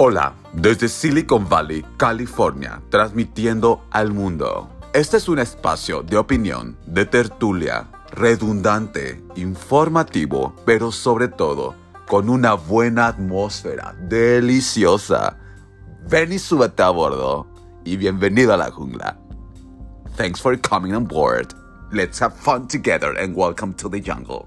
Hola, desde Silicon Valley, California, transmitiendo al mundo. Este es un espacio de opinión, de tertulia, redundante, informativo, pero sobre todo con una buena atmósfera deliciosa. Ven y súbete a bordo y bienvenido a la jungla. Thanks for coming on board. Let's have fun together and welcome to the jungle.